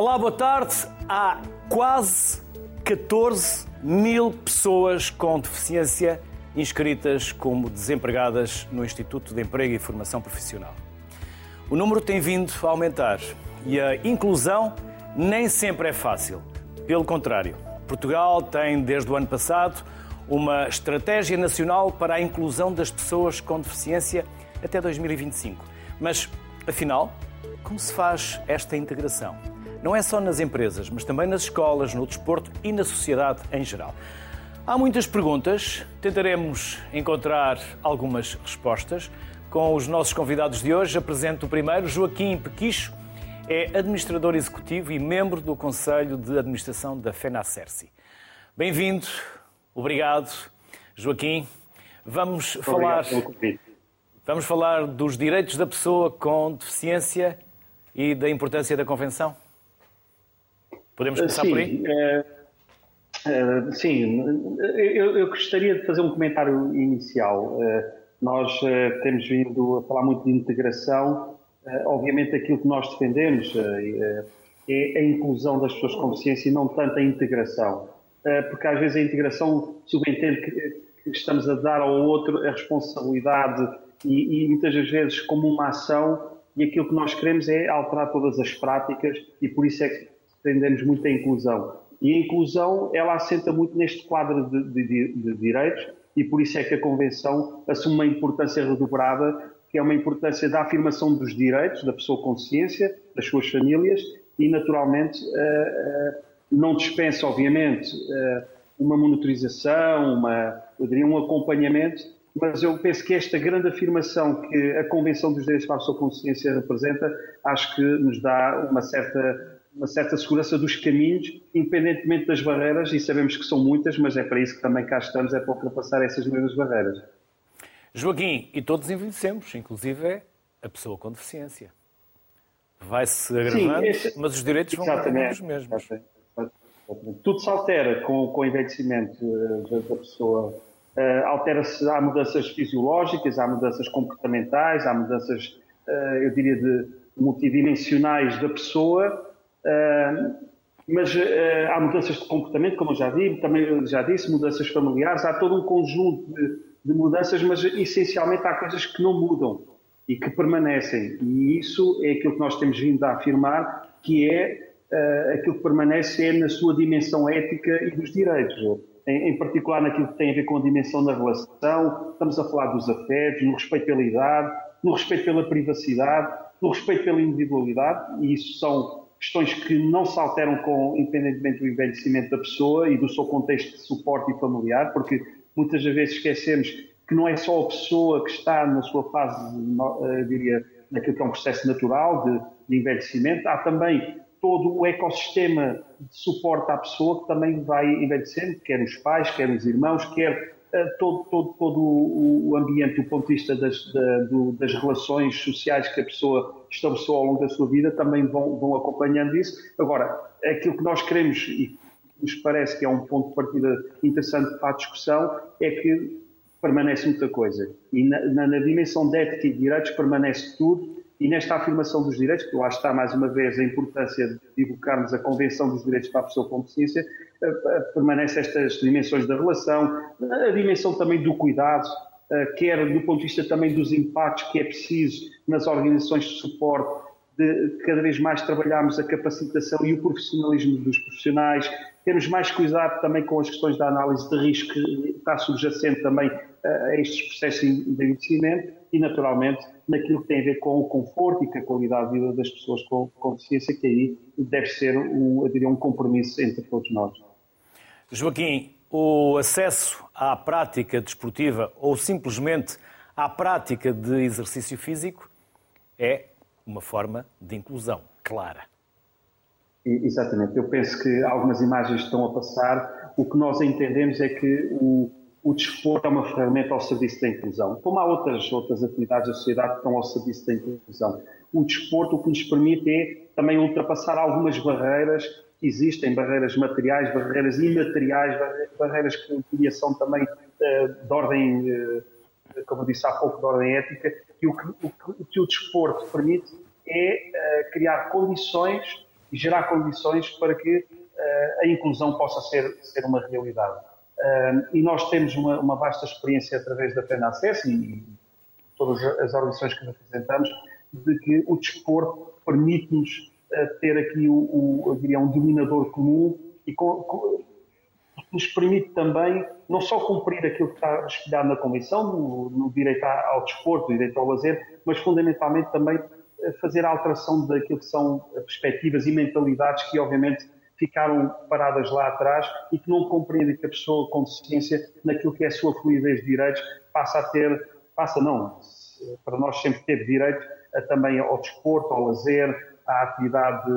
Olá, boa tarde. Há quase 14 mil pessoas com deficiência inscritas como desempregadas no Instituto de Emprego e Formação Profissional. O número tem vindo a aumentar e a inclusão nem sempre é fácil. Pelo contrário, Portugal tem, desde o ano passado, uma estratégia nacional para a inclusão das pessoas com deficiência até 2025. Mas, afinal, como se faz esta integração? Não é só nas empresas, mas também nas escolas, no desporto e na sociedade em geral. Há muitas perguntas, tentaremos encontrar algumas respostas. Com os nossos convidados de hoje, apresento o primeiro, Joaquim Pequicho, é administrador executivo e membro do Conselho de Administração da FENACERCI. Bem-vindo, obrigado, Joaquim. Vamos falar, vamos falar dos direitos da pessoa com deficiência e da importância da Convenção? Podemos começar sim, por aí? Uh, uh, sim, eu, eu, gostaria de fazer um comentário inicial. Uh, nós temos vindo a falar muito de integração. obviamente, aquilo que nós defendemos é a inclusão das pessoas com deficiência e não tanto a integração. porque às vezes a integração subentende que, que estamos a dar ao outro a responsabilidade e, e muitas vezes como uma ação e aquilo que nós queremos é alterar todas as práticas e por isso é que defendemos muito a inclusão. E a inclusão, ela assenta muito neste quadro de, de, de, direitos e por isso é que a Convenção assume uma importância redobrada, que é uma importância da afirmação dos direitos da pessoa com ciência, das suas famílias e, naturalmente, uh, uh, não dispensa, obviamente, uh, uma monitorização, uma, eu diria, um acompanhamento, mas eu penso que esta grande afirmação que a Convenção dos Direitos para a Pessoa com Ciência representa, acho que nos dá uma certa uma certa segurança dos caminhos, independentemente das barreiras, e sabemos que são muitas, mas é para isso que também cá estamos, é para ultrapassar essas mesmas barreiras. Joaquim, e todos envelhecemos, inclusive a pessoa com deficiência. Vai-se agravando, Sim, mas os direitos vão continuar os mesmos. Tudo se altera com, com o envelhecimento eh, da pessoa. Uh, altera-se, há mudanças fisiológicas, há mudanças comportamentais, há mudanças, uh, eu diria, de multidimensionais da pessoa mas uh, há mudanças de comportamento, como eu já, disse, também já disse, mudanças familiares, há todo um conjunto de, de, mudanças, mas essencialmente há coisas que não mudam e que permanecem. E isso é aquilo que nós temos vindo a afirmar, que é uh, aquilo que permanece é na sua dimensão ética e dos direitos. Em, em, particular naquilo que tem a ver com a dimensão da relação, estamos a falar dos afetos, no respeito pela idade, no respeito pela privacidade, no respeito pela individualidade, e isso são questões que não se alteram com, independentemente do envelhecimento da pessoa e do seu contexto de suporte e familiar, porque muitas vezes esquecemos que não é só a pessoa que está na sua fase, eu diria, naquilo que é um processo natural de, de envelhecimento, há também todo o ecossistema de suporte à pessoa que também vai envelhecendo, quer os pais, quer os irmãos, quer eh, todo, todo, todo o ambiente do ponto de vista das, das relações sociais que a pessoa estabeleceu ao longo da sua vida também vão, vão acompanhando isso. Agora, aquilo que nós queremos e nos parece que é um ponto de partida interessante para a discussão é que permanece muita coisa. E na, na, na dimensão de ética e direitos permanece tudo e nesta afirmação dos direitos, que lá está mais uma vez a importância de divulgarmos a Convenção dos Direitos para a Pessoa com Deficiência, permanece estas dimensões da relação, a dimensão também do cuidado, eh, quer do ponto de vista também dos impactos que é preciso nas organizações de suporte, de cada vez mais trabalharmos a capacitação e o profissionalismo dos profissionais, temos mais cuidado também com as questões da análise de risco que está subjacente também a estes processos de envelhecimento e, naturalmente, naquilo que tem a ver com o conforto e com a qualidade de vida das pessoas com, com deficiência, que aí deve ser, um, eu diria, um compromisso entre todos nós. Joaquim, o acesso à prática desportiva ou simplesmente à prática de exercício físico é uma forma de inclusão clara. Exatamente. Eu penso que algumas imagens estão a passar. O que nós entendemos é que o, o desporto é uma ferramenta ao serviço da inclusão, como há outras, outras atividades da sociedade que estão ao serviço da inclusão. O desporto o que nos permite é também ultrapassar algumas barreiras existem, barreiras materiais, barreiras imateriais, barreiras que são também uh, de ordem, uh, como eu disse há pouco, de ordem ética, e o que o, que, o, desporto permite é uh, criar condições e gerar condições para que a inclusão possa ser, ser uma realidade. E nós temos uma, uma vasta experiência através da Plena Acesso e todas as organizações que representamos, de que o desporto permite-nos ter aqui o, o, eu diria, um dominador comum e com, com, nos permite também não só cumprir aquilo que está espelhado na Convenção, no, no direito ao desporto, no direito ao lazer, mas fundamentalmente também fazer a alteração daquilo que são perspectivas e mentalidades que, obviamente, ficaram paradas lá atrás e que não compreendem que a pessoa com deficiência, naquilo que é a sua fluidez de direitos, passa a ter, passa não, para nós sempre ter direito a, também ao desporto, ao lazer, à atividade,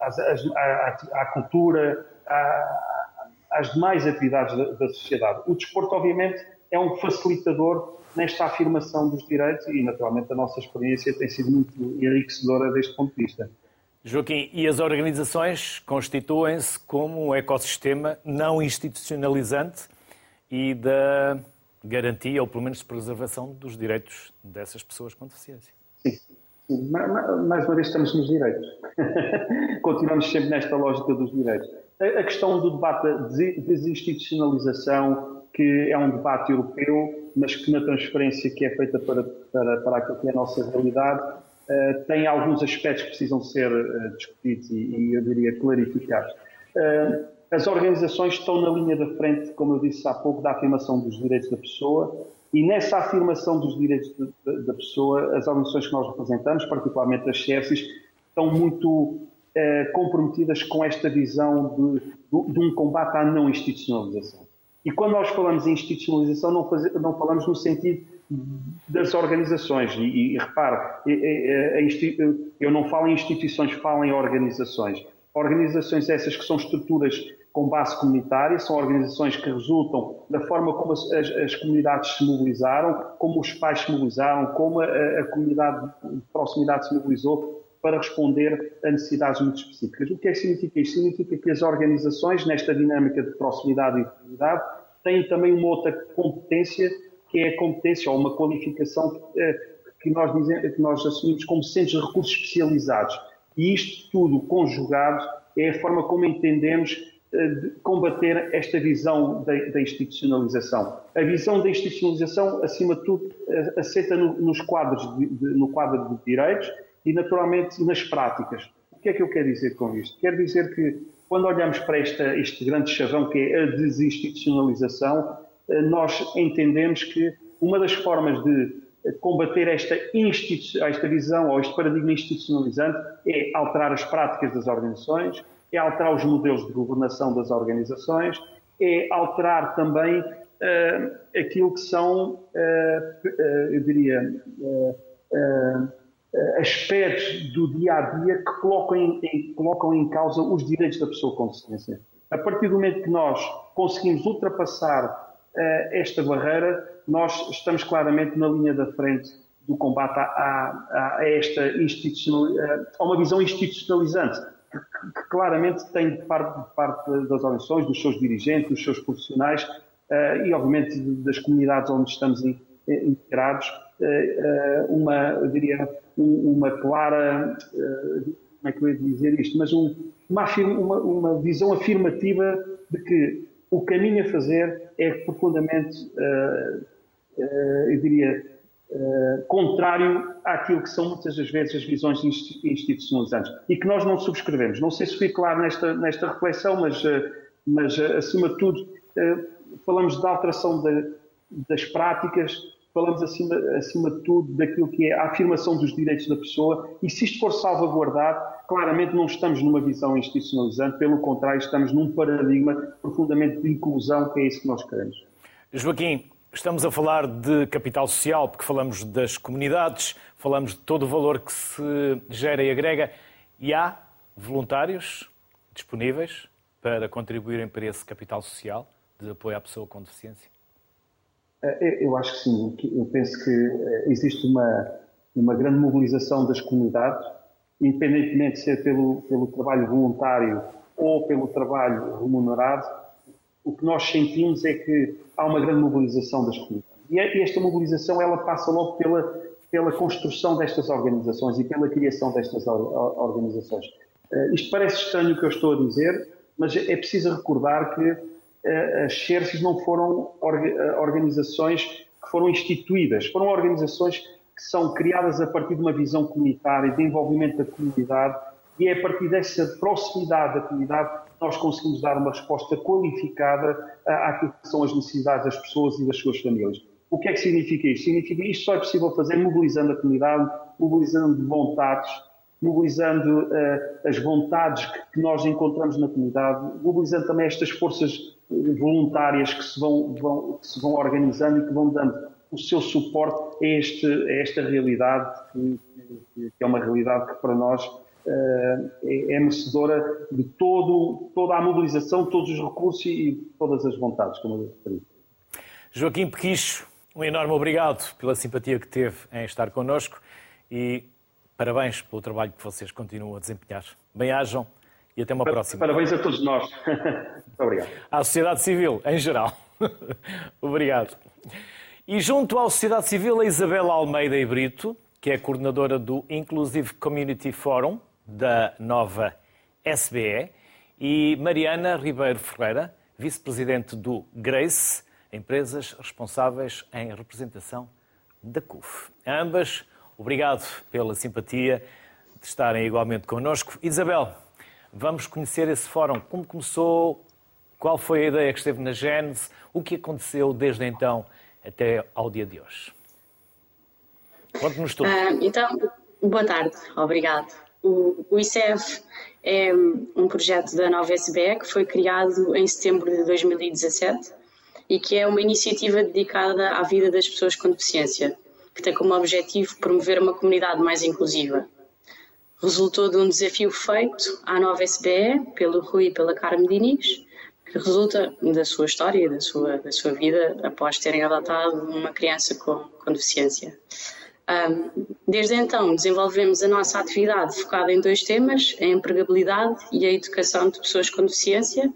à, à, à cultura, à, às demais atividades da, da sociedade. O desporto, obviamente, é um facilitador nesta afirmação dos direitos e, naturalmente, a nossa experiência tem sido muito enriquecedora deste ponto de vista. Joaquim, e as organizações constituem-se como um ecossistema não institucionalizante e da garantia, ou pelo menos preservação, dos direitos dessas pessoas com deficiência. Sim. Mais uma vez estamos nos direitos. Continuamos sempre nesta lógica dos direitos. A questão do debate da desinstitucionalização, que é um debate europeu, mas que na transferência que é feita para, para, para aquilo que é a nossa realidade, uh, tem alguns aspectos que precisam ser uh, discutidos e, e, eu diria, clarificados. Uh, as organizações estão na linha da frente, como eu disse há pouco, da afirmação dos direitos da pessoa e nessa afirmação dos direitos de, de, da pessoa, as organizações que nós representamos, particularmente as CERCIS, estão muito eh, comprometidas com esta visão de, de, de, um combate à não institucionalização. E quando nós falamos em institucionalização, não, faz, não falamos no sentido das organizações. E, e repare, eu não falo em instituições, falo em organizações. Organizações essas que são estruturas com base comunitária, são organizações que resultam da forma como as, as, comunidades se mobilizaram, como os pais se mobilizaram, como a, a comunidade de proximidade se mobilizou para responder a necessidades muito específicas. O que é que significa isto? Significa que as organizações, nesta dinâmica de proximidade e comunidade, têm também uma outra competência, que é a competência ou uma qualificação que, eh, que nós, dizemos, que nós assumimos como centros de recursos especializados. E isto tudo conjugado é a forma como entendemos de combater esta visão da, institucionalização. A visão da institucionalização, acima de tudo, eh, aceita no, nos quadros de, de, no quadro de direitos e, naturalmente, nas práticas. O que é que eu quero dizer com isto? Quero dizer que, quando olhamos para esta, este grande chavão que é a desinstitucionalização, eh, nós entendemos que uma das formas de eh, combater esta, esta visão ou este paradigma institucionalizante é alterar as práticas das organizações, é alterar os modelos de governação das organizações, é alterar também uh, aquilo que são, uh, eu diria, aspectos do dia a dia que colocam em, colocam em causa os direitos da pessoa com deficiência. A partir do momento que nós conseguimos ultrapassar esta barreira, nós estamos claramente na linha da frente do combate a, a, a esta institucional, a uma visão institucionalizante, que, que claramente tem de parte, parte, das organizações, dos seus dirigentes, dos seus profissionais uh, e, obviamente, das comunidades onde estamos integrados, uma, eu diria, uma clara, eh, como é que eu ia dizer isto, mas um, uma, uma, uma, visão afirmativa de que o caminho a fazer é profundamente, uh, uh, eu diria, uh, contrário àquilo que são muitas das vezes as visões institucionalizantes e que nós não subscrevemos. Não sei se fui claro nesta, nesta reflexão, mas, mas acima de tudo, falamos da alteração de, das práticas, falamos acima, acima de tudo daquilo que é a afirmação dos direitos da pessoa e se isto for salvaguardado, claramente não estamos numa visão institucionalizante, pelo contrário, estamos num paradigma profundamente de inclusão, que é isso que nós queremos. Joaquim, estamos a falar de capital social, porque falamos das comunidades, falamos de todo o valor que se gera e agrega, e há voluntários disponíveis para contribuírem para esse capital social de apoio à pessoa com deficiência? É, eu acho que sim. Eu penso que eh, existe uma, uma grande mobilização das comunidades, independentemente de ser pelo, pelo trabalho voluntário ou pelo trabalho remunerado. O que nós sentimos é que há uma grande mobilização das comunidades. É, e esta mobilização ela passa logo pela, pela construção destas organizações e pela criação destas organizações. isto parece estranho o que eu estou a dizer, mas é preciso recordar que as Xerxes não foram organizações que foram instituídas, foram organizações que são criadas a partir de uma visão comunitária, de envolvimento da comunidade, e é a partir dessa proximidade da comunidade que nós conseguimos dar uma resposta qualificada àquilo que são as necessidades das pessoas e das suas famílias. O que é que significa isto? Significa que isto só é possível fazer mobilizando a comunidade, mobilizando vontades, mobilizando uh, as vontades que, que, nós encontramos na comunidade, mobilizando também estas forças voluntárias que se vão, vão, que se vão organizando e que vão dando o seu suporte a, este, a esta realidade, que, que, é uma realidade que para nós é, é merecedora de todo, toda a mobilização, todos os recursos e todas as vontades, como eu referi. Joaquim Pequicho, um enorme obrigado pela simpatia que teve em estar connosco e parabéns pelo trabalho que vocês continuam a desempenhar. Bem-ajam e até uma próxima. Parabéns a todos nós. Muito obrigado. À sociedade civil, em geral. obrigado. E junto à sociedade civil, a Isabela Almeida e Brito, que é coordenadora do Inclusive Community Forum, da nova SBE, e Mariana Ribeiro Ferreira, vice-presidente do GRACE, empresas responsáveis em representação da CUF. Ambas, obrigado pela simpatia de estarem igualmente connosco. Isabel, vamos conhecer esse fórum. Como começou? Qual foi a ideia que esteve na Gênese? O que aconteceu desde então até ao dia de hoje? Conte-nos tudo. Uh, então, boa tarde, obrigado. O, o ICEF é um projeto da nova SBE que foi criado em setembro de 2017 e que é uma iniciativa dedicada à vida das pessoas com deficiência, que tem como objetivo promover uma comunidade mais inclusiva. Resultou de um desafio feito à nova SBE, pelo Rui e pela Carmen Diniz, que resulta da sua história da sua, da sua vida após terem adotado uma criança com, com deficiência. Um, desde então, desenvolvemos a nossa atividade focada em dois temas: a empregabilidade e a educação de pessoas com deficiência,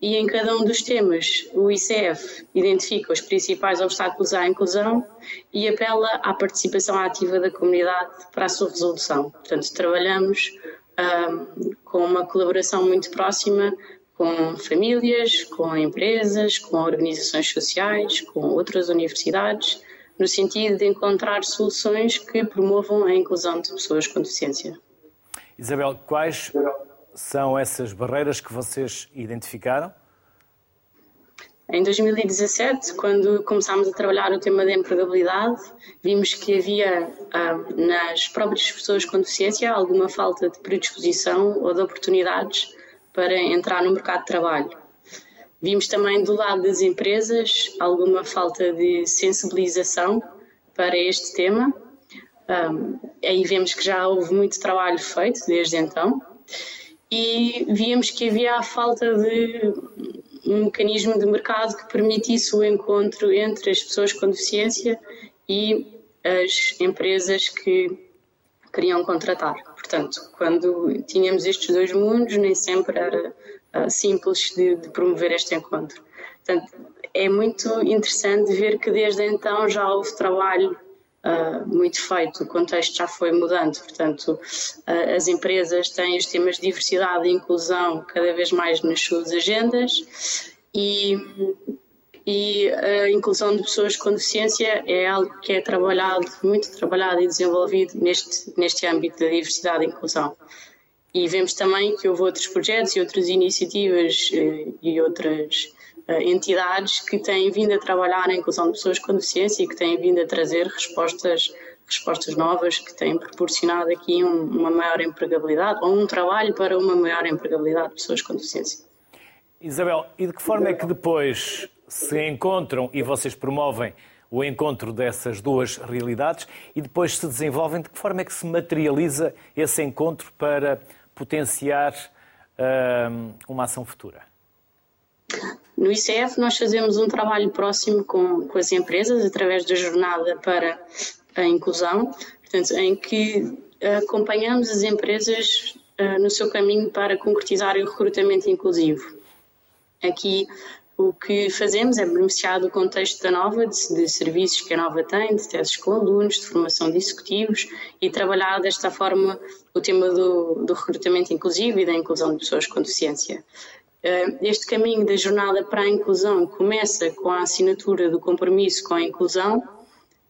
e em cada um dos temas o ICF identifica os principais obstáculos à inclusão e apela à participação ativa da comunidade para a sua resolução. Portanto, trabalhamos um, com uma colaboração muito próxima com famílias, com empresas, com organizações sociais, com outras universidades, no sentido de encontrar soluções que promovam a inclusão de pessoas com deficiência. Isabel, quais são essas barreiras que vocês identificaram? Em 2017, quando começámos a trabalhar o tema da empregabilidade, vimos que havia ah, nas próprias pessoas com deficiência alguma falta de predisposição ou de oportunidades para entrar no mercado de trabalho. Vimos também do lado das empresas alguma falta de sensibilização para este tema. Um, aí vemos que já houve muito trabalho feito desde então e víamos que havia a falta de um mecanismo de mercado que permitisse o encontro entre as pessoas com deficiência e as empresas que queriam contratar. Portanto, quando tínhamos estes dois mundos, nem sempre era uh, simples de, de, promover este encontro. Portanto, é muito interessante ver que desde então já houve trabalho uh, muito feito, o contexto já foi mudando, portanto, uh, as empresas têm os temas de diversidade e inclusão cada vez mais nas suas agendas e, e a inclusão de pessoas com deficiência é algo que é trabalhado, muito trabalhado e desenvolvido neste, neste âmbito da diversidade e inclusão. E vemos também que houve outros projetos e outras iniciativas eh, e outras eh, entidades que têm vindo a trabalhar na inclusão de pessoas com deficiência e que têm vindo a trazer respostas respostas novas que têm proporcionado aqui um, uma maior empregabilidade ou um trabalho para uma maior empregabilidade de pessoas com deficiência. Isabel, e de que forma é que depois se encontram e vocês promovem o encontro dessas duas realidades e depois se desenvolvem, de que forma é que se materializa esse encontro para potenciar uh, uma ação futura? No ICF, nós fazemos um trabalho próximo com, com as empresas, através da jornada para a inclusão, portanto, em que acompanhamos as empresas uh, no seu caminho para concretizar o recrutamento inclusivo. Aqui o que fazemos é beneficiar do contexto da Nova, de, de, serviços que a Nova tem, de testes com alunos, de formação de executivos e trabalhar desta forma o tema do, do recrutamento inclusivo e da inclusão de pessoas com deficiência. Eh, este caminho da jornada para a inclusão começa com a assinatura do compromisso com a inclusão,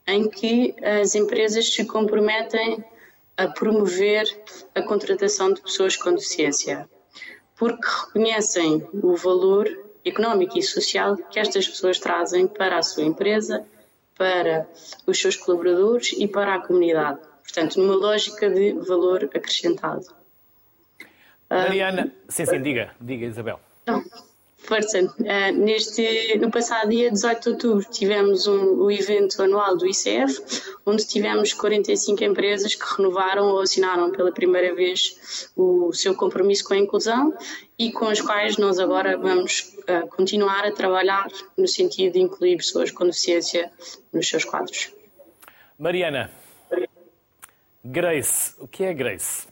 em que as empresas se comprometem a promover a contratação de pessoas com deficiência, porque reconhecem o valor económico e social que estas pessoas trazem para a sua empresa, para os seus colaboradores e para a comunidade. Portanto, numa lógica de valor acrescentado. Mariana, sim, sim, diga, diga Isabel. Então, força. Uh, neste, no passado dia 18 de outubro tivemos um, o evento anual do ICF, onde tivemos 45 empresas que renovaram ou assinaram pela primeira vez o seu compromisso com a inclusão e com as quais nós agora vamos uh, continuar a trabalhar no sentido de incluir pessoas com deficiência nos seus quadros. Mariana, Grace, o que é Grace?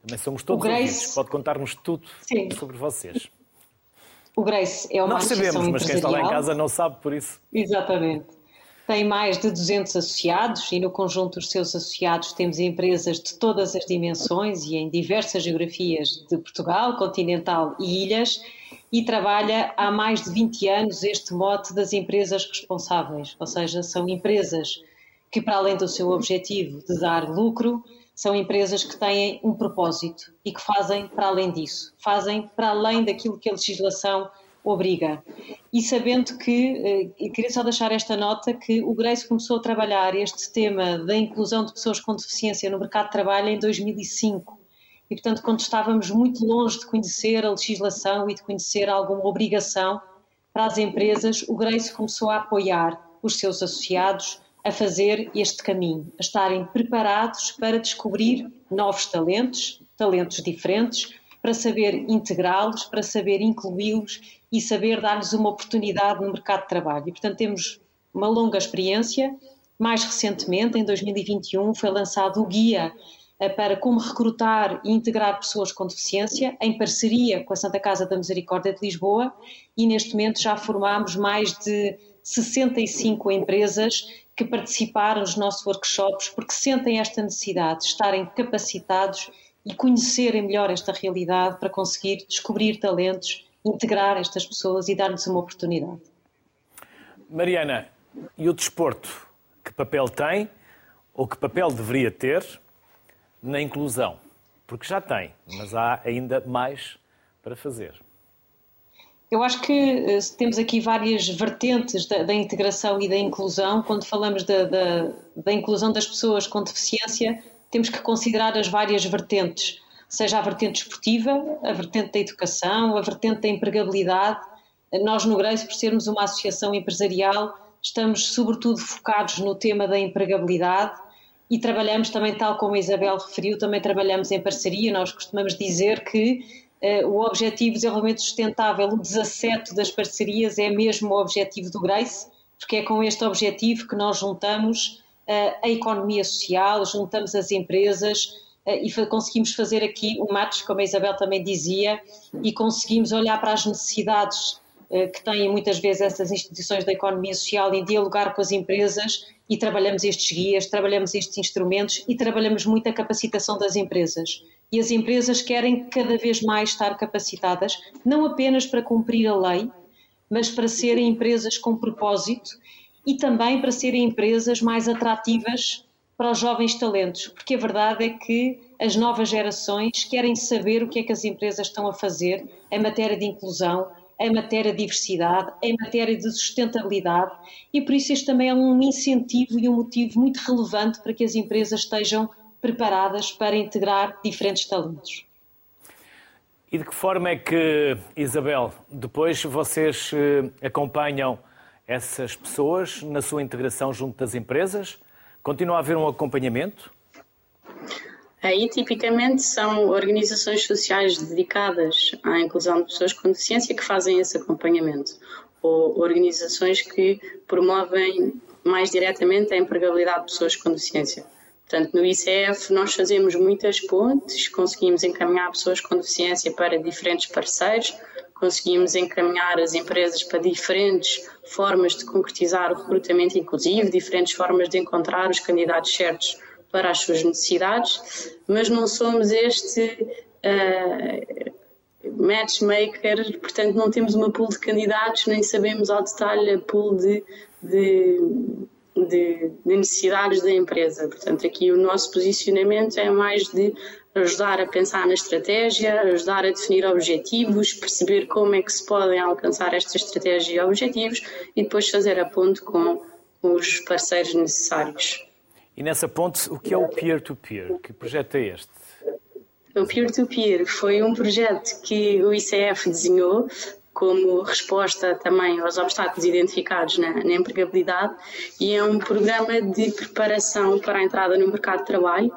Também somos todos Grace... ouvidos. Pode contar-nos tudo Sim. sobre vocês. O Grace é uma Nós sabemos, mas quem está lá em casa não sabe por isso. Exatamente. Tem mais de 200 associados e no conjunto dos seus associados temos empresas de todas as dimensões e em diversas geografias de Portugal, continental e ilhas e trabalha há mais de 20 anos este mote das empresas responsáveis, ou seja, são empresas que para além do seu objetivo de dar lucro, são empresas que têm um propósito e que fazem para além disso, fazem para além daquilo que a legislação obriga. E sabendo que, eh, queria só deixar esta nota, que o Grace começou a trabalhar este tema da inclusão de pessoas com deficiência no mercado de trabalho em 2005. E, portanto, quando estávamos muito longe de conhecer a legislação e de conhecer alguma obrigação para as empresas, o Grace começou a apoiar os seus associados a fazer este caminho, a estarem preparados para descobrir novos talentos, talentos diferentes, para saber integrá-los, para saber incluí-los e saber dar-lhes uma oportunidade no mercado de trabalho. E, portanto, temos uma longa experiência. Mais recentemente, em 2021, foi lançado o Guia para como recrutar e integrar pessoas com deficiência, em parceria com a Santa Casa da Misericórdia de Lisboa, e neste momento já formamos mais de 65 empresas que participaram nos nossos workshops porque sentem esta necessidade de estarem capacitados e conhecerem melhor esta realidade para conseguir descobrir talentos, integrar estas pessoas e dar-lhes uma oportunidade. Mariana, e o desporto? Que papel tem ou que papel deveria ter na inclusão? Porque já tem, mas há ainda mais para fazer. Eu acho que uh, temos aqui várias vertentes da, da, integração e da inclusão. Quando falamos da, da, da, inclusão das pessoas com deficiência, temos que considerar as várias vertentes, seja a vertente esportiva, a vertente da educação, a vertente da empregabilidade. Nós, no Grace, por sermos uma associação empresarial, estamos sobretudo focados no tema da empregabilidade e trabalhamos também, tal como a Isabel referiu, também trabalhamos em parceria. Nós costumamos dizer que eh, o Objetivo de Desenvolvimento Sustentável, o 17 das parcerias, é mesmo o objetivo do Grace, porque é com este objetivo que nós juntamos eh, a economia social, juntamos as empresas eh, e conseguimos fazer aqui um match, como a Isabel também dizia, e conseguimos olhar para as necessidades que têm muitas vezes essas instituições da economia social e dialogar com as empresas e trabalhamos estes guias, trabalhamos estes instrumentos e trabalhamos muito a capacitação das empresas. E as empresas querem cada vez mais estar capacitadas, não apenas para cumprir a lei, mas para serem empresas com propósito e também para serem empresas mais atrativas para os jovens talentos, porque a verdade é que as novas gerações querem saber o que é que as empresas estão a fazer em matéria de inclusão, em matéria de diversidade, em matéria de sustentabilidade, e por isso este também é um incentivo e um motivo muito relevante para que as empresas estejam preparadas para integrar diferentes talentos. E de que forma é que, Isabel, depois vocês eh, acompanham essas pessoas na sua integração junto das empresas? Continua a haver um acompanhamento? Aí, tipicamente, são organizações sociais dedicadas à inclusão de pessoas com deficiência que fazem esse acompanhamento, ou organizações que promovem mais diretamente a empregabilidade de pessoas com deficiência. Portanto, no ICF nós fazemos muitas pontes, conseguimos encaminhar pessoas com deficiência para diferentes parceiros, conseguimos encaminhar as empresas para diferentes formas de concretizar o recrutamento inclusivo, diferentes formas de encontrar os candidatos certos para as suas necessidades, mas não somos este uh, matchmaker, portanto não temos uma pool de candidatos, nem sabemos ao detalhe a pool de, de, de, de necessidades da empresa. Portanto, aqui o nosso posicionamento é mais de ajudar a pensar na estratégia, ajudar a definir objetivos, perceber como é que se podem alcançar esta estratégia e objetivos e depois fazer a ponte com os parceiros necessários. E nessa ponte, o que é o peer-to-peer? -peer? Que projeto é este? O peer-to-peer -peer foi um projeto que o ICF desenhou como resposta também aos obstáculos identificados na, na, empregabilidade e é um programa de preparação para a entrada no mercado de trabalho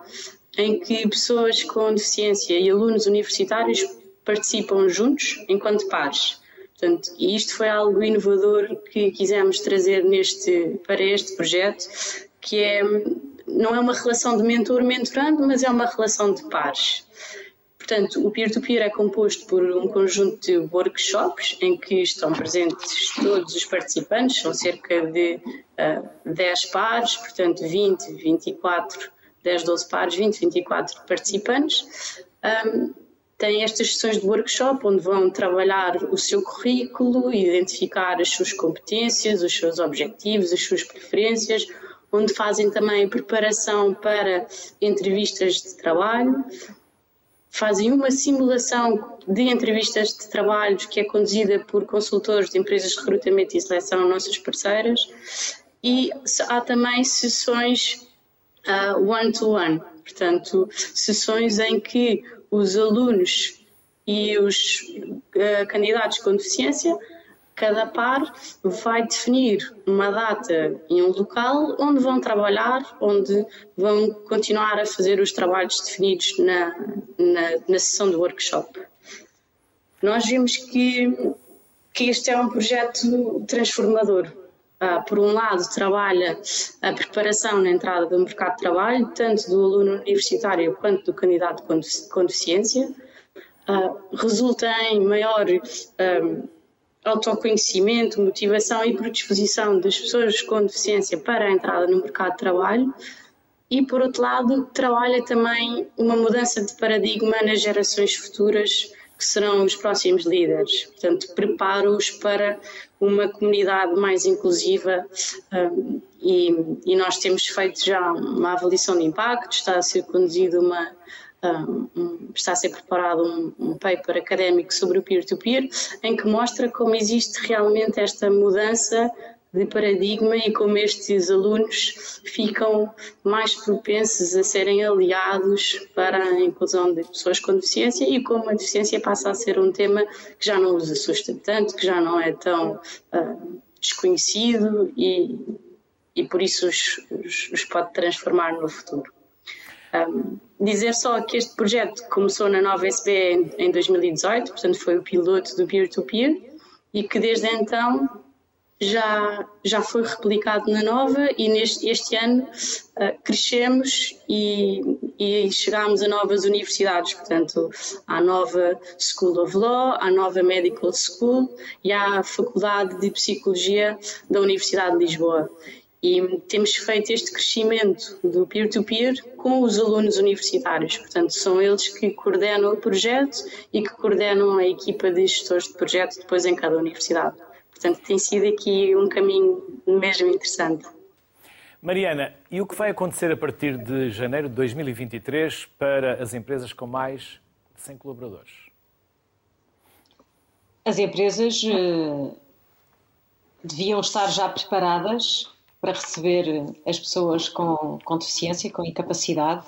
em que pessoas com deficiência e alunos universitários participam juntos enquanto pares. Portanto, isto foi algo inovador que quisemos trazer neste, para este projeto, que é, não é uma relação de mentor-mentorando, mas é uma relação de pares. Portanto, o peer-to-peer -peer é composto por um conjunto de workshops em que estão presentes todos os participantes, são cerca de uh, ah, 10 pares, portanto 20, 24, 10, 12 pares, 20, 24 participantes. Um, têm estas sessões de workshop onde vão trabalhar o seu currículo, identificar as suas competências, os seus objetivos, as suas preferências, onde fazem também preparação para entrevistas de trabalho, fazem uma simulação de entrevistas de trabalho que é conduzida por consultores de empresas de recrutamento e seleção, nossas parceiras, e há também sessões one-to-one, uh, -one, portanto, sessões em que os alunos e os uh, candidatos com deficiência cada par vai definir uma data e um local onde vão trabalhar, onde vão continuar a fazer os trabalhos definidos na, na, na sessão do workshop. Nós vimos que, que este é um projeto transformador. Ah, por um lado, trabalha a preparação na entrada do mercado de trabalho, tanto do aluno universitário quanto do candidato com deficiência. Ah, resulta em maior ah, autoconhecimento, motivação e predisposição das pessoas com deficiência para a entrada no mercado de trabalho e, por outro lado, trabalha também uma mudança de paradigma nas gerações futuras que serão os próximos líderes. Portanto, preparo-os para uma comunidade mais inclusiva um, e, e, nós temos feito já uma avaliação de impacto, está a ser conduzida uma um, está a ser preparado um, um, paper académico sobre o peer-to-peer, -peer, em que mostra como existe realmente esta mudança de paradigma e como estes alunos ficam mais propensos a serem aliados para a inclusão de pessoas com deficiência e como a deficiência passa a ser um tema que já não os assusta tanto, que já não é tão uh, desconhecido e, e por isso os, os, os pode transformar no futuro. Um, dizer só que este projeto começou na nova SB em, 2018, portanto foi o piloto do peer-to-peer, -peer, e que desde então já, já foi replicado na nova e neste este ano uh, crescemos e, e chegámos a novas universidades, portanto à nova School of Law, à nova Medical School e à Faculdade de Psicologia da Universidade de Lisboa. E temos feito este crescimento do peer-to-peer -peer com os alunos universitários. Portanto, são eles que coordenam o projeto e que coordenam a equipa de gestores de projeto depois em cada universidade. Portanto, tem sido aqui um caminho mesmo interessante. Mariana, e o que vai acontecer a partir de janeiro de 2023 para as empresas com mais de 100 colaboradores? As empresas uh, deviam estar já preparadas para receber as pessoas com, com deficiência, com incapacidade,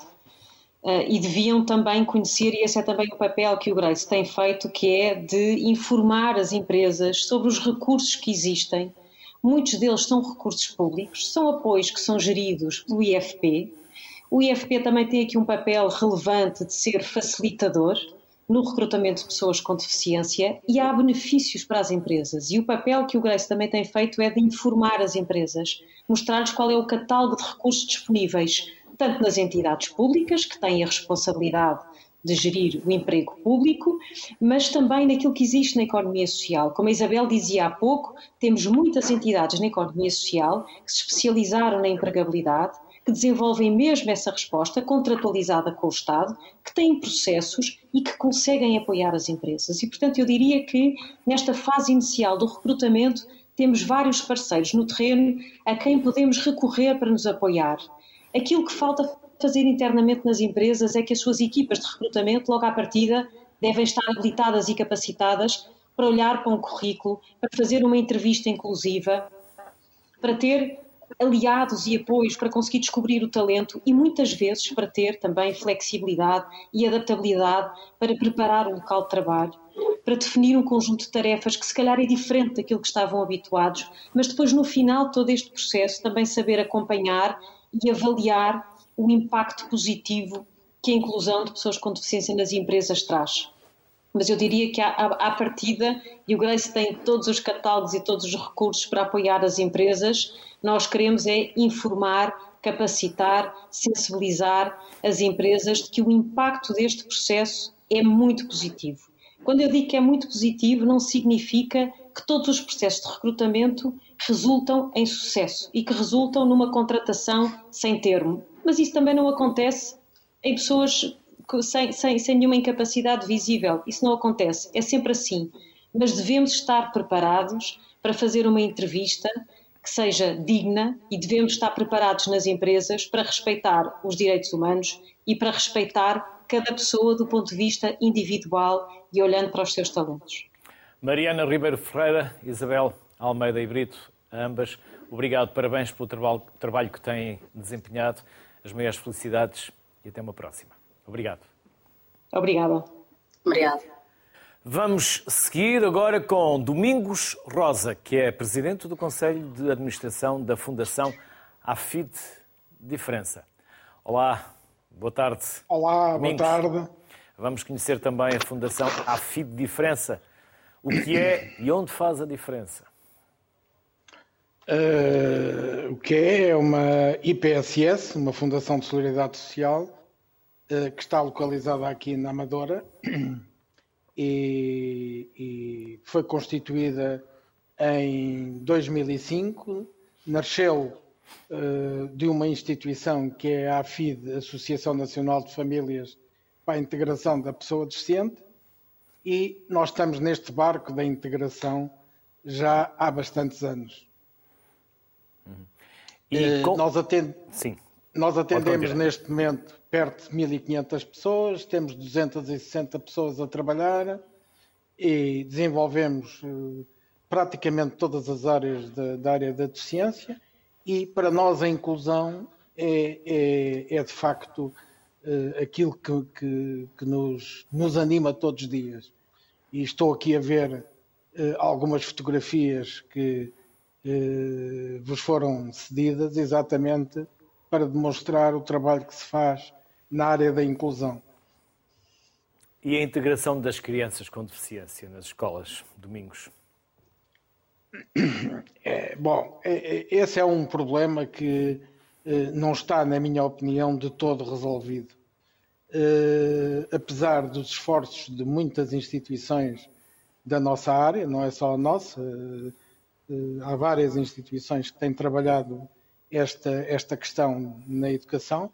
uh, e deviam também conhecer, e esse é também o papel que o Grace tem feito, que é de informar as empresas sobre os recursos que existem. Muitos deles são recursos públicos, são apoios que são geridos pelo IFP. O IFP também tem aqui um papel relevante de ser facilitador, no recrutamento de pessoas com deficiência e há benefícios para as empresas. E o papel que o Grace também tem feito é de informar as empresas, mostrar-lhes qual é o catálogo de recursos disponíveis, tanto nas entidades públicas, que têm a responsabilidade de gerir o emprego público, mas também naquilo que existe na economia social. Como a Isabel dizia há pouco, temos muitas entidades na economia social que se especializaram na empregabilidade, que desenvolvem mesmo essa resposta contratualizada com o Estado, que têm processos e que conseguem apoiar as empresas. E, portanto, eu diria que nesta fase inicial do recrutamento temos vários parceiros no terreno a quem podemos recorrer para nos apoiar. Aquilo que falta fazer internamente nas empresas é que as suas equipas de recrutamento, logo à partida, devem estar habilitadas e capacitadas para olhar para um currículo, para fazer uma entrevista inclusiva, para ter aliados e apoios para conseguir descobrir o talento e muitas vezes para ter também flexibilidade e adaptabilidade para preparar o local de trabalho, para definir um conjunto de tarefas que se calhar é diferente daquilo que estavam habituados, mas depois no final todo este processo também saber acompanhar e avaliar o impacto positivo que a inclusão de pessoas com deficiência nas empresas traz. Mas eu diria que, à, partida, e o Grace tem todos os catálogos e todos os recursos para apoiar as empresas, nós queremos é informar, capacitar, sensibilizar as empresas de que o impacto deste processo é muito positivo. Quando eu digo que é muito positivo, não significa que todos os processos de recrutamento resultam em sucesso e que resultam numa contratação sem termo mas isso também não acontece em pessoas sem, sem, sem nenhuma incapacidade visível. Isso não acontece, é sempre assim. Mas devemos estar preparados para fazer uma entrevista que seja digna e devemos estar preparados nas empresas para respeitar os direitos humanos e para respeitar cada pessoa do ponto de vista individual e olhando para os seus talentos. Mariana Ribeiro Ferreira, Isabel Almeida e Brito, ambas, obrigado, parabéns pelo trabalho, trabalho que têm desempenhado as maiores felicidades e até uma próxima. Obrigado. Obrigada. Obrigada. Vamos seguir agora com Domingos Rosa, que é presidente do Conselho de Administração da Fundação AFID Diferença. Olá, boa tarde. Olá, Domingos. boa tarde. Vamos conhecer também a Fundação AFID Diferença. O que é e onde faz a diferença? Uh, o que é? É uma IPSS, uma Fundação de Solidariedade Social, que está localizada aqui na Amadora e, e foi constituída em 2005. Nasceu uh, de uma instituição que é a AFID, Associação Nacional de Famílias para a Integração da Pessoa Deficiente, e nós estamos neste barco da integração já há bastantes anos. E com... nós, atend... Sim. Nós atendemos neste momento perto de 1.500 pessoas, temos 260 pessoas a trabalhar e desenvolvemos uh, praticamente todas as áreas da, da, área da deficiência e para nós a inclusão é, é, é de facto uh, aquilo que, que, que, nos, nos anima todos os dias. E estou aqui a ver uh, algumas fotografias que eh, vos foram cedidas exatamente para demonstrar o trabalho que se faz na área da inclusão. E a integração das crianças com deficiência nas escolas, domingos? É, bom, é, é, esse é um problema que eh, não está, na minha opinião, de todo resolvido. Eh, apesar dos esforços de muitas instituições da nossa área, não é só a nossa, eh, há várias instituições que têm trabalhado esta, esta questão na educação,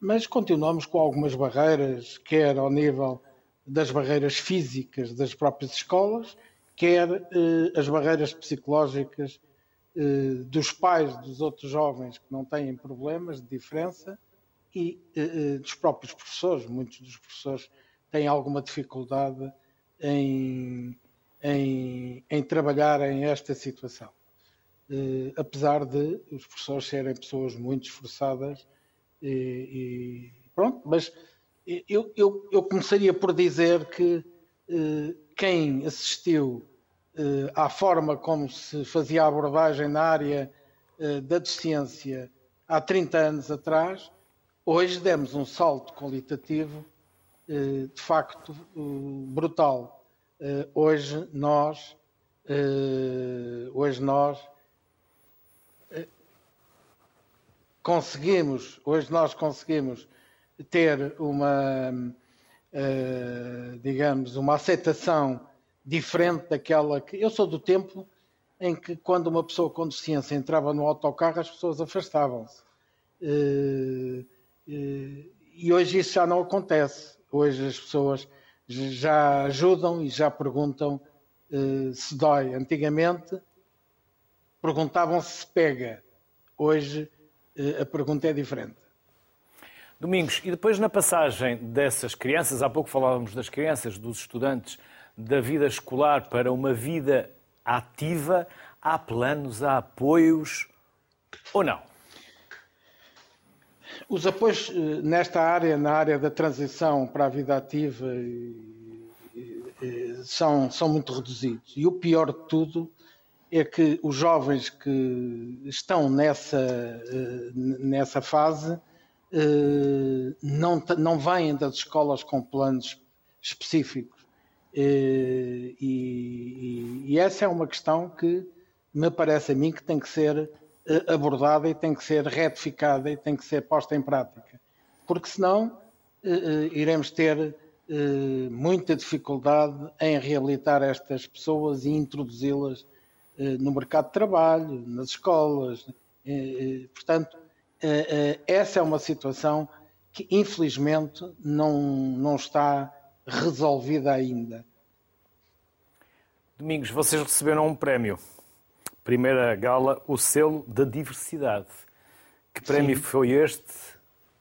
mas continuamos com algumas barreiras, quer ao nível das barreiras físicas das próprias escolas, quer eh, as barreiras psicológicas eh, dos pais dos outros jovens que não têm problemas de diferença e eh, eh dos próprios professores. Muitos dos professores têm alguma dificuldade em em, em trabalharem esta situação. Uh, apesar de os professores serem pessoas muito esforçadas e, e pronto, mas eu, eu, eu, começaria por dizer que uh, quem assistiu uh, à forma como se fazia a abordagem na área da deficiência há 30 anos atrás, hoje demos um salto qualitativo de facto brutal. Hoje nós, hoje nós uh, conseguimos, hoje nós conseguimos ter uma digamos, uma aceitação diferente daquela que. Eu sou do tempo em que, quando uma pessoa com deficiência entrava no autocarro, as pessoas afastavam-se. E hoje isso já não acontece. Hoje as pessoas já ajudam e já perguntam se dói. Antigamente perguntavam se pega. Hoje a pergunta é diferente. Domingos, e depois na passagem dessas crianças, há pouco falávamos das crianças, dos estudantes, da vida escolar para uma vida ativa, há planos, há apoios ou não? Os apoios eh, nesta área, na área da transição para a vida ativa, são, são muito reduzidos. E o pior de tudo é que os jovens que estão nessa, eh, nessa fase eh, não, não vêm das escolas com planos específicos. Eh, e, e, essa é uma questão que me parece a mim que tem que ser abordada e tem que ser retificada e tem que ser posta em prática. Porque senão iremos ter muita dificuldade em reabilitar estas pessoas e introduzi-las no mercado de trabalho, nas escolas. Eh, eh, portanto, essa é uma situação que infelizmente não, não está resolvida ainda. Domingos, vocês receberam um prémio. Primeira gala, o selo da diversidade. Que prémio Sim. foi este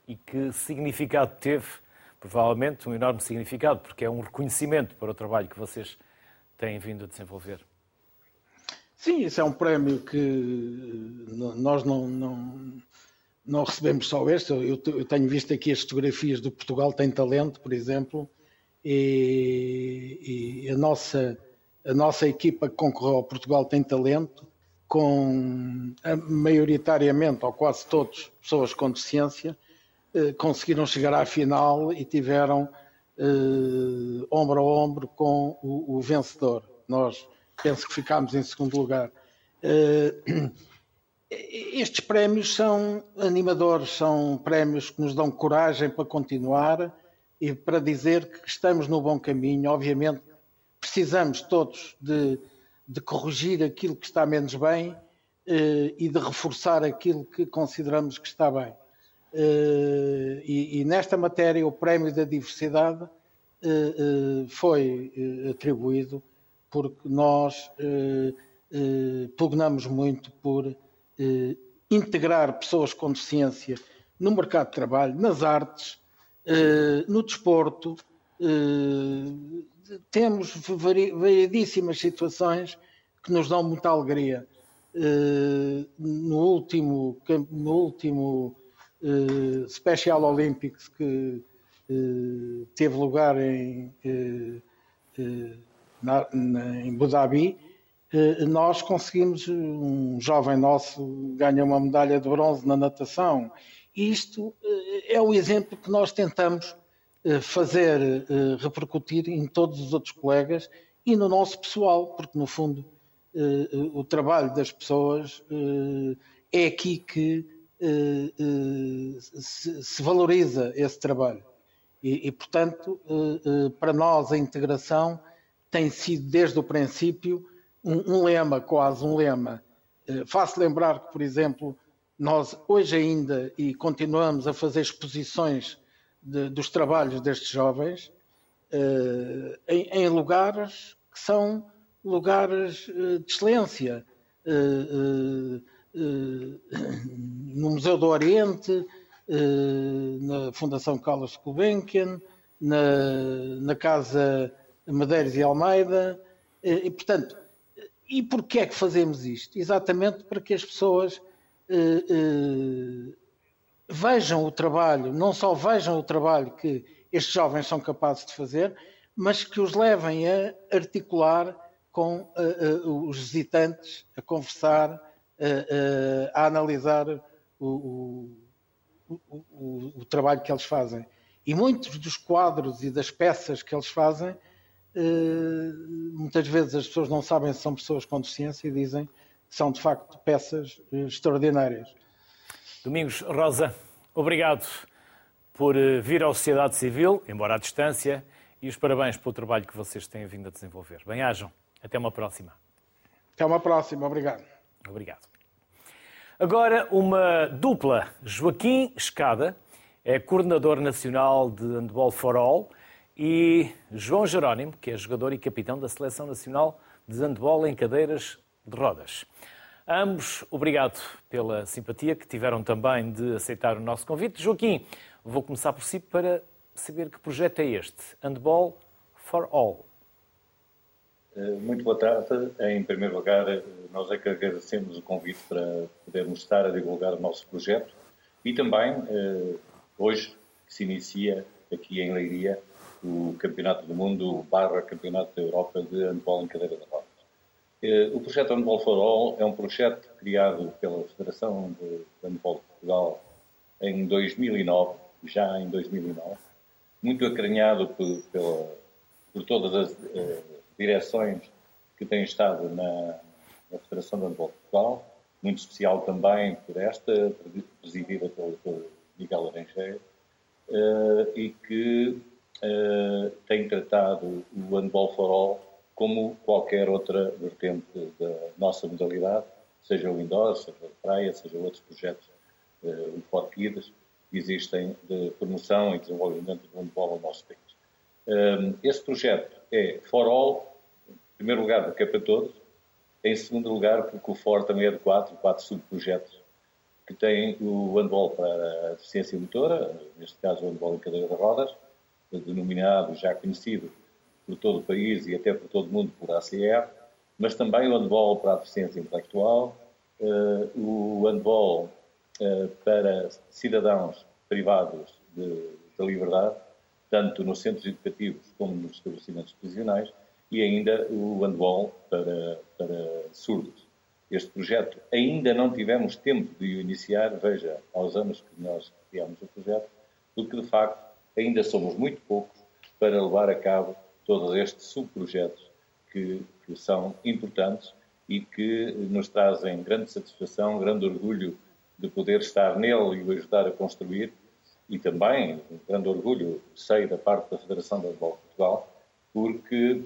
e que significado teve? Provavelmente um enorme significado, porque é um reconhecimento para o trabalho que vocês têm vindo a desenvolver. Sim, isso é um prémio que nós não, não, não recebemos só este. Eu, eu, tenho visto aqui as fotografias do Portugal Tem Talento, por exemplo, e, e a, nossa, a nossa equipa que concorreu ao Portugal Tem Talento, com maioritariamente, ou quase todos, pessoas com deficiência, eh, conseguiram chegar à final e tiveram eh, ombro a ombro com o, o vencedor. Nós penso que ficámos em segundo lugar. Uh, estes prémios são animadores, são prémios que nos dão coragem para continuar e para dizer que estamos no bom caminho. Obviamente, precisamos todos de, de corrigir aquilo que está menos bem uh, e de reforçar aquilo que consideramos que está bem. Uh, e, e, nesta matéria, o Prémio da Diversidade foi atribuído porque nós eh, eh, pugnamos muito por eh, integrar pessoas com deficiência no mercado de trabalho, nas artes, eh, no desporto. Eh, temos variedíssimas situações que nos dão muita alegria. Eh, no último, no último Special Olympics que teve lugar em na, na, em Abu eh, nós conseguimos, um jovem nosso ganha uma medalha de bronze na natação. E isto eh, é o exemplo que nós tentamos eh, fazer repercutir em todos os outros colegas e no nosso pessoal, porque no fundo o trabalho das pessoas é aqui que se valoriza esse trabalho. E, portanto, para nós a integração tem sido desde o princípio um, um lema, quase um lema. Uh, faço lembrar que, por exemplo, nós hoje ainda e continuamos a fazer exposições de, dos trabalhos destes jovens uh, em, em, lugares que são lugares uh, de excelência. no Museu do Oriente, na Fundação Carlos Gulbenkian, na, na Casa Medeiros e Almeida. E, portanto, e porquê é que fazemos isto? Exatamente para que as pessoas eh, eh, vejam o trabalho, não só vejam o trabalho que estes jovens são capazes de fazer, mas que os levem a articular com eh, os visitantes, a conversar, a analisar o, o, o, o trabalho que eles fazem. E muitos dos quadros e das peças que eles fazem eh, muitas vezes as pessoas não sabem se são pessoas com deficiência e dizem que são de facto peças eh, extraordinárias. Domingos Rosa, obrigado por eh, vir à sociedade civil, embora à distância, e os parabéns pelo trabalho que vocês têm vindo a desenvolver. Bem-ajam. Até uma próxima. Até uma próxima. Obrigado. Obrigado. Agora, uma dupla. Joaquim Escada é coordenador nacional de Handball for All e João Jerónimo, que é jogador e capitão da Seleção Nacional de Handball em cadeiras de rodas. Ambos, obrigado pela simpatia que tiveram também de aceitar o nosso convite. Joaquim, vou começar por si para saber que projeto é este, Handball for All. Eh, muito boa tarde. Em primeiro lugar, eh, nós é que agradecemos o convite para podermos estar a divulgar o nosso projeto e também, eh, hoje, que se inicia aqui em Leiria, o Campeonato do Mundo barra Campeonato da Europa de Handball em cadeira de rodas. O projeto Handball for All é um projeto criado pela Federação de Handball de Portugal em 2009, já em 2009, muito acarinhado por, pela, por todas as uh, direções que têm estado na, na Federação de Handball de Portugal, muito especial também por esta, presidida pelo, Miguel Aranjeiro, uh, e que uh, tem tratado o Handball for All como qualquer outra vertente da nossa modalidade, seja o indoor, seja a praia, seja outros projetos, uh, o For Kids, existem de promoção e desenvolvimento do handball no nosso país. Um, este projeto é for all, em primeiro lugar, porque é para todos, em segundo lugar, porque o FOR também é de quatro, quatro subprojetos, que tem o handball para a deficiência motora, neste caso o handball em cadeira de rodas, denominado, já conhecido por todo o país e até por todo o mundo por ACR, mas também o handball para a deficiência intelectual, uh, o handball uh, para cidadãos privados de liberdade, tanto nos centros educativos como nos estabelecimentos prisionais, e ainda o handball para, para surdos. Este projeto ainda não tivemos tempo de o iniciar, veja, aos anos que nós criámos o projeto, porque de facto ainda somos muito poucos para levar a cabo todos estes subprojetos que, que são importantes e que nos trazem grande satisfação, grande orgulho de poder estar nele e o ajudar a construir e também, grande orgulho, sei da parte da Federação de Handball Portugal, porque,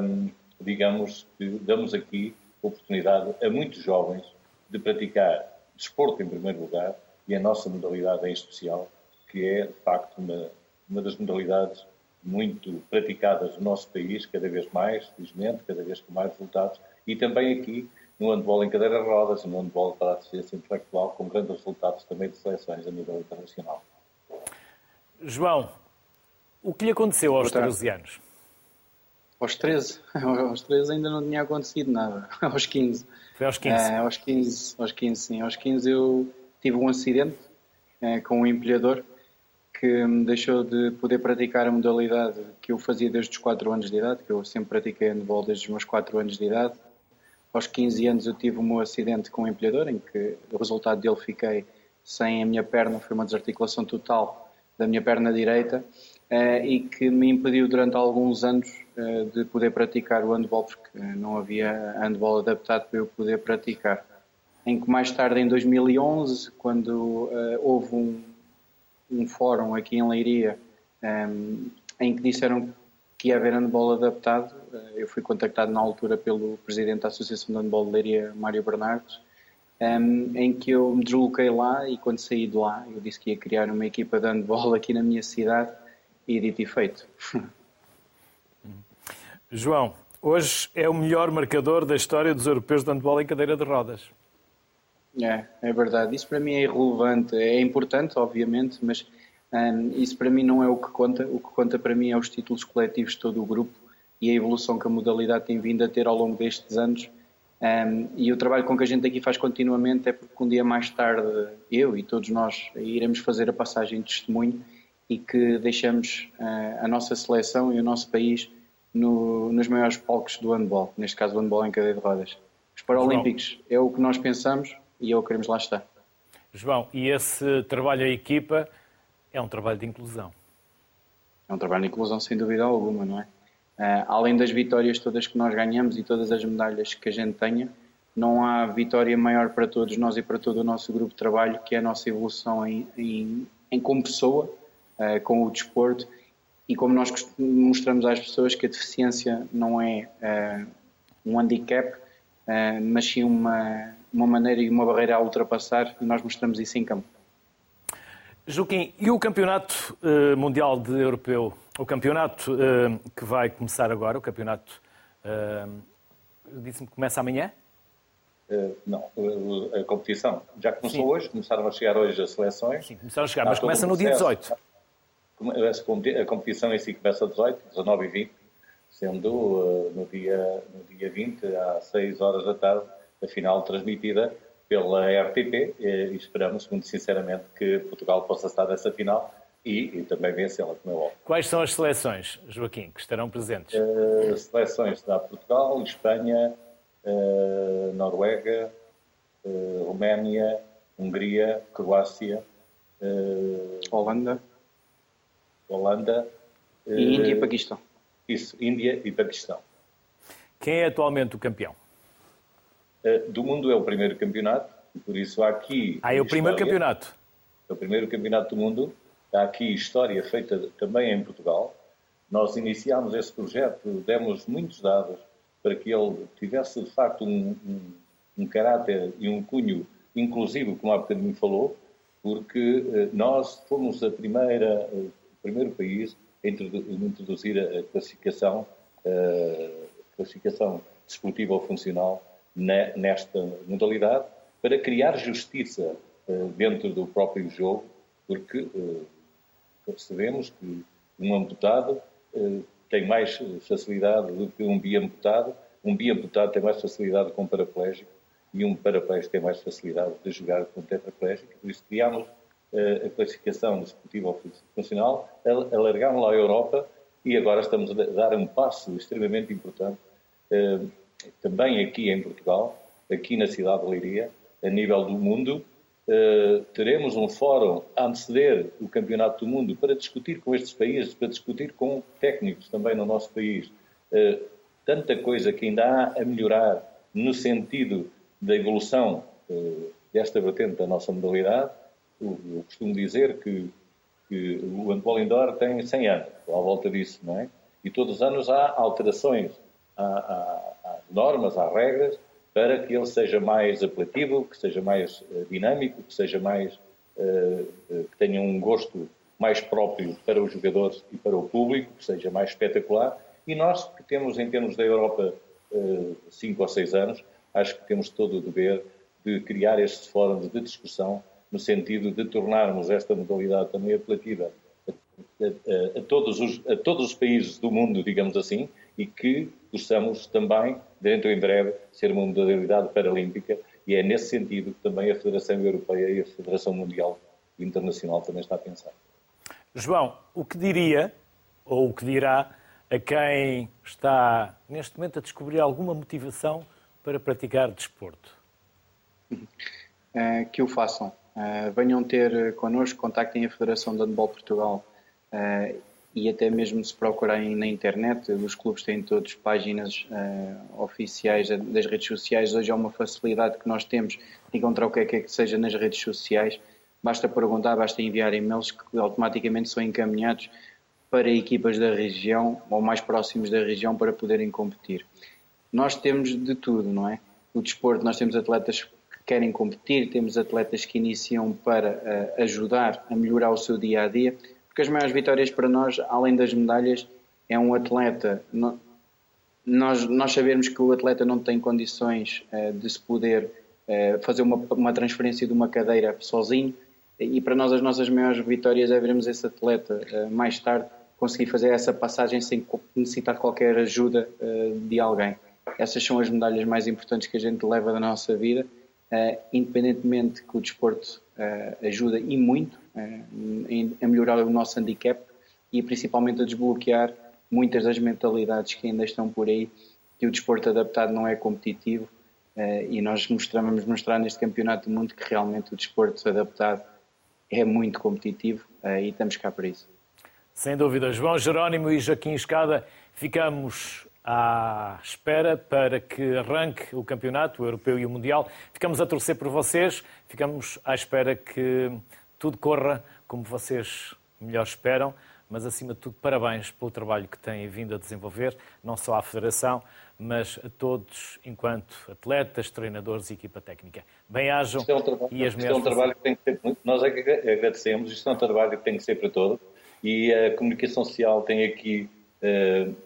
hum, digamos que damos aqui oportunidade a muitos jovens de praticar desporto em primeiro lugar e a nossa modalidade em especial, que é, de facto, uma, uma das modalidades muito praticadas no nosso país, cada vez mais, felizmente, cada vez com mais resultados, e também aqui no handball em cadeira de rodas no handball para a deficiência intelectual, com grandes resultados também de seleções a nível internacional. João, o que lhe aconteceu aos 13 anos? Aos 13? Aos 13 ainda não tinha acontecido nada. Aos 15. Foi aos 15? É, aos 15, aos 15, sim. Aos 15 eu tive um acidente é, com um empilhador que deixou de poder praticar a modalidade que eu fazia desde os 4 anos de idade, que eu sempre pratiquei handball desde os meus 4 anos de idade. Aos 15 anos eu tive meu acidente com o empilhador, em que o resultado dele fiquei sem a minha perna, foi uma desarticulação total da minha perna direita eh, e que me impediu durante alguns anos eh, de poder praticar o handball, porque não havia handball adaptado para eu poder praticar. Em que mais tarde, em 2011, quando eh, houve um, um fórum aqui em Leiria em que disseram que ia haver handball adaptado, eu fui contactado na altura pelo presidente da Associação de Handball de Leiria, Mário Bernardes, um, em que eu me desloquei lá e quando saí de lá eu disse que ia criar uma equipa de handball aqui na minha cidade e dito e feito. João, hoje é o melhor marcador da história dos europeus de handball em cadeira de rodas. É, é verdade. Isso para mim é irrelevante. É importante, obviamente, mas um, isso para mim não é o que conta. O que conta para mim é os títulos coletivos de todo o grupo e a evolução que a modalidade tem vindo a ter ao longo destes anos um, e o trabalho com que a gente aqui faz continuamente é porque um dia mais tarde eu e todos nós iremos fazer a passagem de testemunho e que deixamos uh, a nossa seleção e o nosso país no, nos maiores palcos do handball, neste caso o handball em cadeia de rodas. Os Paralímpicos é o que nós pensamos e que queremos lá estar. João, e esse trabalho em equipa é um trabalho de inclusão? É um trabalho de inclusão, sem dúvida alguma, não é? Uh, além das vitórias todas que nós ganhamos e todas as medalhas que a gente tenha, não há vitória maior para todos nós e para todo o nosso grupo de trabalho que é a nossa evolução em, em, em como pessoa, uh, com o desporto e como nós mostramos às pessoas que a deficiência não é uh, um handicap, mas sim uma, uma maneira e uma barreira a ultrapassar, e nós mostramos isso em campo. Joaquim, e o Campeonato uh, Mundial de Europeu, o campeonato que vai começar agora, o campeonato, disse-me que começa amanhã? não, a competição já começou Sim. hoje, começaram a chegar hoje as seleções. Sim, começaram a chegar, mas começa no dia 18 a competição em si começa às 18, 19 e 20, sendo uh, no, dia, no dia 20, às 6 horas da tarde, final transmitida pela RTP e esperamos, muito sinceramente, que Portugal possa estar nessa final e, e também vencê-la, como é óbvio. Quais são as seleções, Joaquim, que estarão presentes? Uh, seleções da Portugal, Espanha, uh, Noruega, uh, Roménia, Hungria, Croácia, Holanda. Holanda. E Índia e eh, Paquistão. Isso, Índia e Paquistão. Quem é atualmente o campeão? Eh, do mundo é o primeiro campeonato, por isso há aqui. Ah, é o primeiro história, campeonato? É o primeiro campeonato do mundo. Há aqui história feita também em Portugal. Nós iniciámos esse projeto, demos muitos dados para que ele tivesse de facto um, um, um caráter e um cunho inclusivo, como há bocadinho falou, porque eh, nós fomos a primeira primeiro país a introduzir a classificação, a classificação desportiva ou funcional nesta modalidade para criar justiça eh, dentro do próprio jogo, porque eh, sabemos que um amputado eh, tem mais facilidade do que um biamputado, um biamputado tem mais facilidade com um paraplégico e um paraplégico tem mais facilidade de jogar com um tetraplégico, por isso criámos a classificação desportiva funcional, alargámos lá a Europa e agora estamos a dar um passo extremamente importante também aqui em Portugal, aqui na cidade de Leiria, a nível do mundo. Eh, teremos um fórum a anteceder o Campeonato do Mundo para discutir com estes países, para discutir com técnicos também no nosso país. Eh, tanta coisa que ainda há a melhorar no sentido da evolução desta vertente da nossa modalidade eu costumo dizer que, que o handball indoor tem 100 anos, à volta disso, não é? E todos os anos há alterações às normas, às regras, para que ele seja mais apelativo, que seja mais uh, dinâmico, que seja mais uh, uh, que tenha um gosto mais próprio para os jogadores e para o público, que seja mais espetacular. E nós que temos em termos da Europa cinco ou seis anos, acho que temos todo o dever de criar estes fóruns de discussão no sentido de tornarmos esta modalidade também apelativa a, a, a, todos os, a todos os países do mundo, digamos assim, e que possamos também, dentro em breve, ser uma modalidade paralímpica e é nesse sentido que também a Federação Europeia e a Federação Mundial e Internacional também está a pensar. João, o que diria, ou o que dirá, a quem está neste momento a descobrir alguma motivação para praticar desporto? É, que o façam. Uh, venham ter connosco, contactem a Federação de Handball Portugal uh, e até mesmo se procurarem na internet, os clubes têm todos páginas uh, oficiais das redes sociais. Hoje é uma facilidade que nós temos de encontrar o que é que, é que seja nas redes sociais. Basta perguntar, basta enviar e-mails que automaticamente são encaminhados para equipas da região ou mais próximos da região para poderem competir. Nós temos de tudo, não é? O desporto, nós temos atletas querem competir, temos atletas que iniciam para uh, ajudar a melhorar o seu dia a dia, porque as maiores vitórias para nós, além das medalhas, é um atleta. Nós, nós sabemos que o atleta não tem condições uh, de se poder uh, fazer uma, uma transferência de uma cadeira sozinho, e para nós as nossas maiores vitórias é vermos esse atleta mais tarde conseguir fazer essa passagem sem necessitar qualquer ajuda de alguém. Essas são as medalhas mais importantes que a gente leva da nossa vida Uh, independentemente que o desporto uh, ajuda e muito uh, a melhorar o nosso handicap e principalmente a desbloquear muitas das mentalidades que ainda estão por aí, que o desporto adaptado não é competitivo e nós mostramos, mostrar neste campeonato do mundo que realmente o desporto adaptado é muito competitivo e estamos cá para isso. Sem dúvida. João Jerónimo e Joaquim Escada, ficamos à espera para que arranque o campeonato, o europeu e o mundial. Ficamos a torcer por vocês, ficamos à espera que tudo corra como vocês melhor esperam, mas acima de tudo, parabéns pelo trabalho que têm vindo a desenvolver, não só à Federação, mas a todos enquanto atletas, treinadores e equipa técnica. Bem-ajam é um trabalho, e as Isto é um trabalho que tem que ser. Nós agradecemos, isto é um trabalho que tem que ser para todos e a comunicação social tem aqui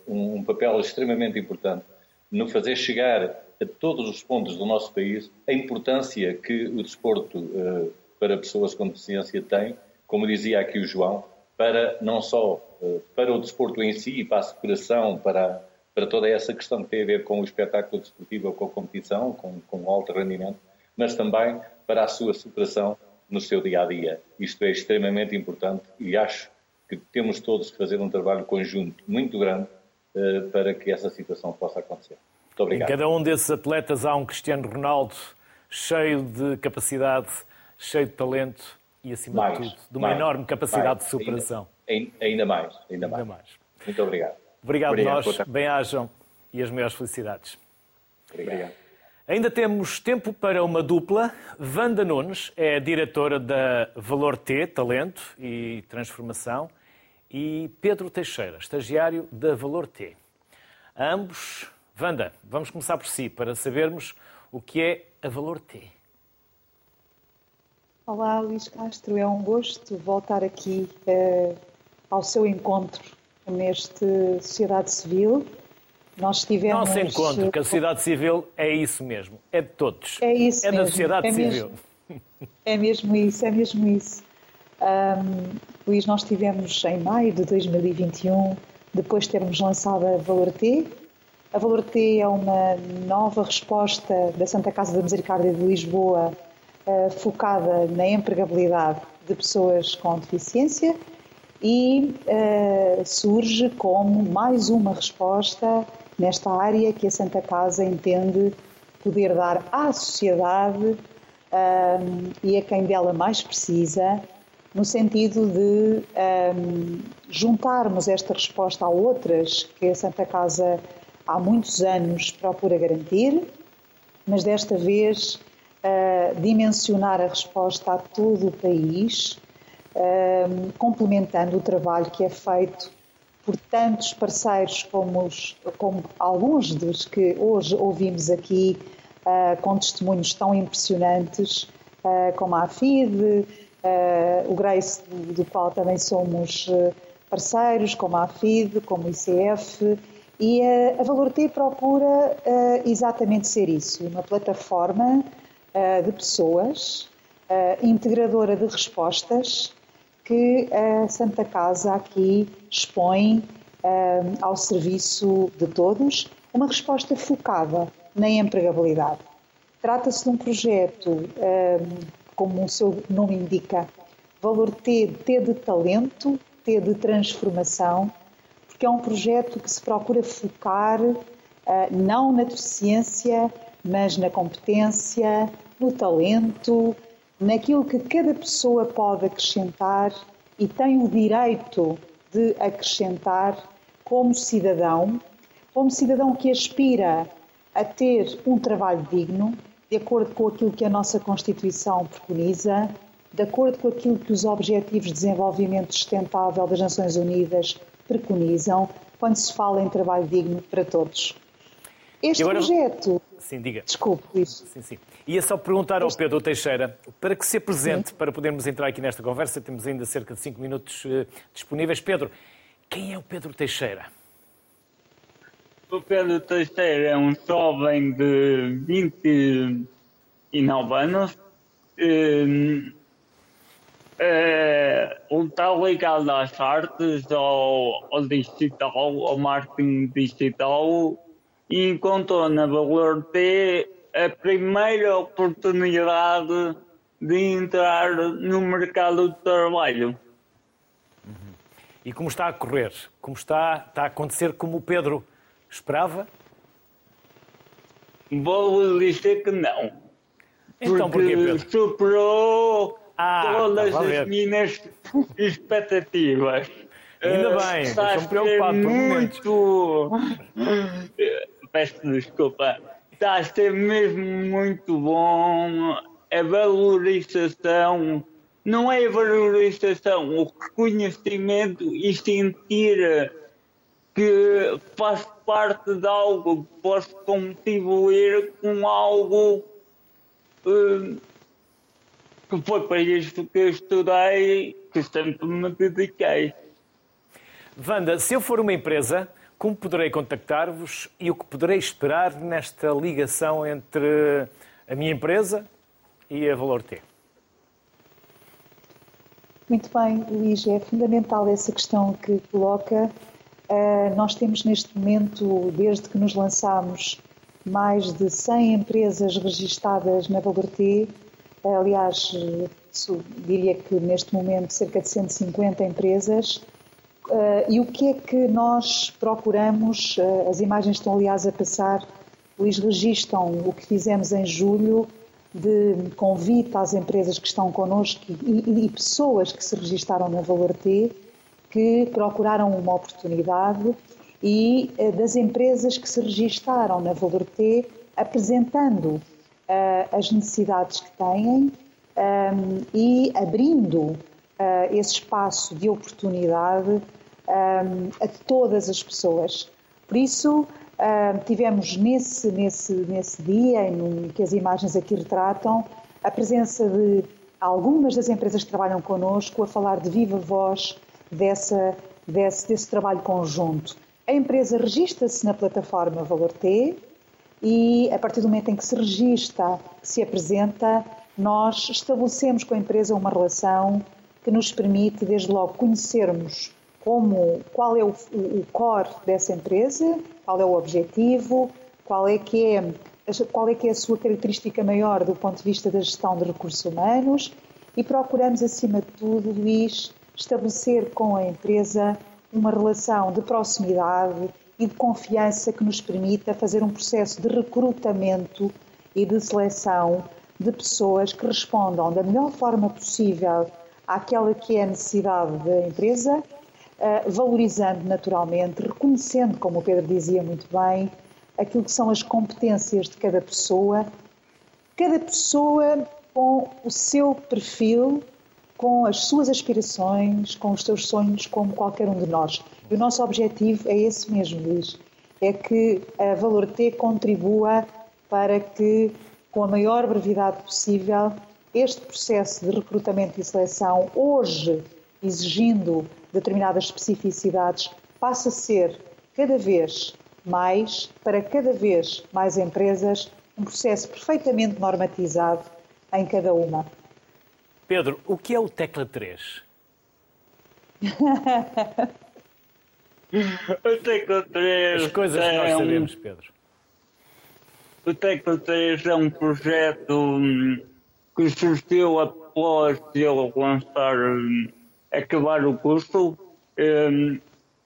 um papel extremamente importante no fazer chegar a todos os pontos do nosso país a importância que o desporto uh, para pessoas com deficiência tem, como dizia aqui o João, para não só uh, para o desporto em si, para a superação, para, para toda essa questão que tem a ver com o espetáculo desportivo com a competição, com, com alto rendimento, mas também para a sua superação no seu dia a dia. Isto é extremamente importante e acho que temos todos que fazer um trabalho conjunto muito grande uh, para que essa situação possa acontecer. Muito obrigado. Em cada um desses atletas há um Cristiano Ronaldo cheio de capacidade, cheio de talento e, acima mais, de tudo, de uma mais, enorme capacidade mais, de superação. Ainda, ainda, mais, ainda, ainda mais. Muito obrigado. Obrigado, obrigado nós. Bem-ajam e as maiores felicidades. Obrigado. Ainda temos tempo para uma dupla. Wanda Nunes é diretora da Valor T, Talento e Transformação, e Pedro Teixeira, estagiário da Valor T. Ambos. Wanda, vamos começar por si, para sabermos o que é a Valor T. Olá, Luís Castro. É um gosto voltar aqui uh, ao seu encontro neste Sociedade Civil nós tivemos... Nosso encontro, que a sociedade civil é isso mesmo, é de todos. É isso É mesmo. da sociedade é civil. Mesmo, é mesmo isso, é mesmo isso. Um, Luís, nós tivemos em maio de 2021, depois de termos lançado a Valor T. A Valor T é uma nova resposta da Santa Casa da Misericórdia de Lisboa uh, focada na empregabilidade de pessoas com deficiência e uh, surge como mais uma resposta nesta área que a Santa Casa entende poder dar à sociedade um, e a quem dela mais precisa, no sentido de um, juntarmos esta resposta a outras que a Santa Casa há muitos anos procura garantir, mas desta vez uh, dimensionar a resposta a todo o país, um, complementando o trabalho que é feito por tantos parceiros como, os, como alguns dos que hoje ouvimos aqui, uh, com testemunhos tão impressionantes, uh, como a AFID, o Grace, do, qual também somos parceiros, como a AFID, como o ICF, e a, a Valor T procura exatamente ser isso, uma plataforma de pessoas, integradora de respostas, que a Santa Casa aqui expõe ao serviço de todos uma resposta focada na empregabilidade. Trata-se de um projeto, como o seu nome indica, valor T, T de talento, T de transformação, porque é um projeto que se procura focar uh, não na deficiência, mas na competência, no talento, naquilo que cada pessoa pode acrescentar e tem o direito de acrescentar como cidadão, como cidadão que aspira a ter um trabalho digno, de acordo com aquilo que a nossa Constituição preconiza, de acordo com aquilo que os Objetivos de Desenvolvimento Sustentável das Nações Unidas preconizam, quando se fala em trabalho digno para todos. Este agora... projeto. Sim, diga. Desculpe, isso. Sim, sim. Ia só perguntar ao Pedro Teixeira, para que se apresente, para podermos entrar aqui nesta conversa, temos ainda cerca de 5 minutos uh, disponíveis. Pedro, quem é o Pedro Teixeira? O Pedro Teixeira é um jovem de 29 anos. Um, é, está ligado às artes, ao, ao digital, ao marketing digital e encontrou na Valor T a primeira oportunidade de entrar no mercado de trabalho. Uhum. E como está a correr? Como está, está a acontecer como o Pedro esperava? Vou dizer que não. Então porquê, Pedro? superou ah, todas as minhas expectativas. Ainda bem, estou preocupado por muito. Peço desculpa está a ser mesmo muito bom a valorização não é a valorização, o reconhecimento e sentir que faço parte de algo, que posso contribuir com algo uh, que foi para isto que eu estudei, que sempre me dediquei. Wanda, se eu for uma empresa, como poderei contactar-vos e o que poderei esperar nesta ligação entre a minha empresa e a Valor T? Muito bem, Luís, é fundamental essa questão que coloca. Uh, nós temos neste momento, desde que nos lançámos, mais de 100 empresas registadas na Valor T. Uh, aliás, diria que neste momento cerca de 150 empresas. E o que é que nós procuramos? as imagens estão, aliás, a passar. Luís registam o que fizemos em julho de convite às empresas que estão connosco e, pessoas que se registaram na Valor T, que procuraram uma oportunidade e uh, das empresas que se registaram na Valor T, apresentando uh, as necessidades que têm ehm, e abrindo uh, esse espaço de oportunidade ehm, a todas as pessoas. Por isso, Uh, tivemos nesse, nesse, nesse dia, em que as imagens aqui retratam, a presença de algumas das empresas que trabalham connosco a falar de viva voz dessa, desse, desse trabalho conjunto. A empresa registra-se na plataforma Valor T e, a partir do momento em que se registra, se apresenta, nós estabelecemos com a empresa uma relação que nos permite, desde logo, conhecermos como, qual é o, o core dessa empresa, qual é o objetivo, qual é que é, qual é que é a sua característica maior do ponto de vista da gestão de recursos humanos e procuramos, acima de tudo, Luís, estabelecer com a empresa uma relação de proximidade e de confiança que nos permita fazer um processo de recrutamento e de seleção de pessoas que respondam da melhor forma possível àquela que é a necessidade da empresa eh, valorizando naturalmente, reconhecendo, como o Pedro dizia muito bem, aquilo que são as competências de cada pessoa, cada pessoa com o seu perfil, com as suas aspirações, com os seus sonhos, como qualquer um de nós. E o nosso objetivo é esse mesmo, Luís, é que a Valor T contribua para que, com a maior brevidade possível, este processo de recrutamento e seleção, hoje exigindo determinadas especificidades, passa a ser cada vez mais, para cada vez mais empresas, um processo perfeitamente normatizado em cada uma. Pedro, o que é o Tecla 3? o Tecla 3. As coisas é que nós sabemos, Pedro. O Tecla 3 é um projeto hum, que surgiu após ele lançar hum, acabar o curso um,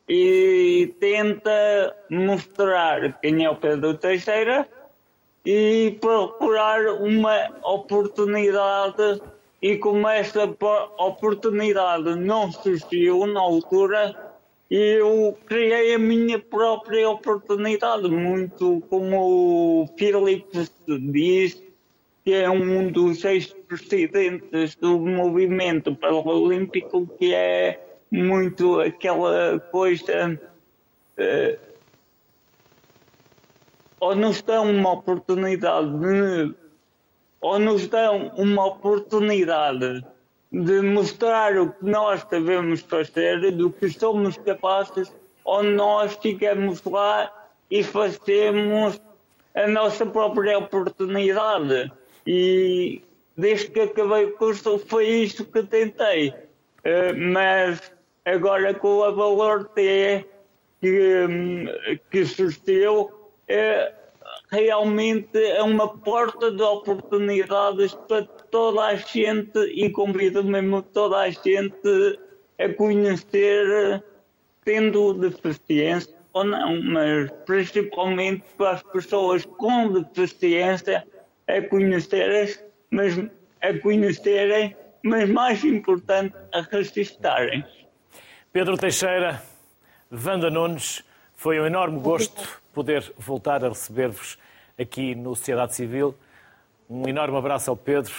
e tenta mostrar quem é o Pedro Teixeira e procurar uma oportunidade e como esta oportunidade não surgiu na altura, eu criei a minha própria oportunidade, muito como o Filipe diz, que é um dos ex-presidentes do movimento paralímpico, que é muito aquela coisa. Uh, ou nos dão uma oportunidade de, ou nos dão uma oportunidade de mostrar o que nós sabemos fazer, do que somos capazes, ou nós ficamos lá e fazemos a nossa própria oportunidade. E desde que acabei o curso foi isso que tentei. Uh, mas agora com a Valor T que, que surgiu, uh, realmente é uma porta de oportunidades para toda a gente e convido mesmo toda a gente a conhecer, tendo deficiência ou não, mas principalmente para as pessoas com deficiência a conhecerem, mas a conhecerem, mas mais importante, a registarem. Pedro Teixeira, Vanda Nunes, foi um enorme gosto poder voltar a receber-vos aqui no Sociedade Civil. Um enorme abraço ao Pedro,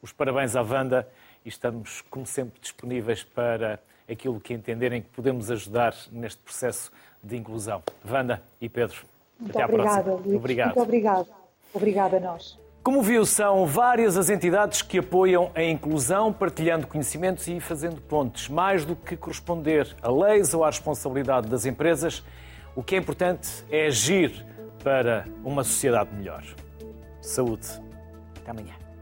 os parabéns à Vanda e estamos, como sempre, disponíveis para aquilo que entenderem que podemos ajudar neste processo de inclusão. Wanda e Pedro, Muito até obrigada, à próxima. Luís. Obrigado. Muito obrigada. Obrigada a nós. Como viu, são várias as entidades que apoiam a inclusão, partilhando conhecimentos e fazendo pontes. Mais do que corresponder a leis ou à responsabilidade das empresas, o que é importante é agir para uma sociedade melhor. Saúde. Até amanhã.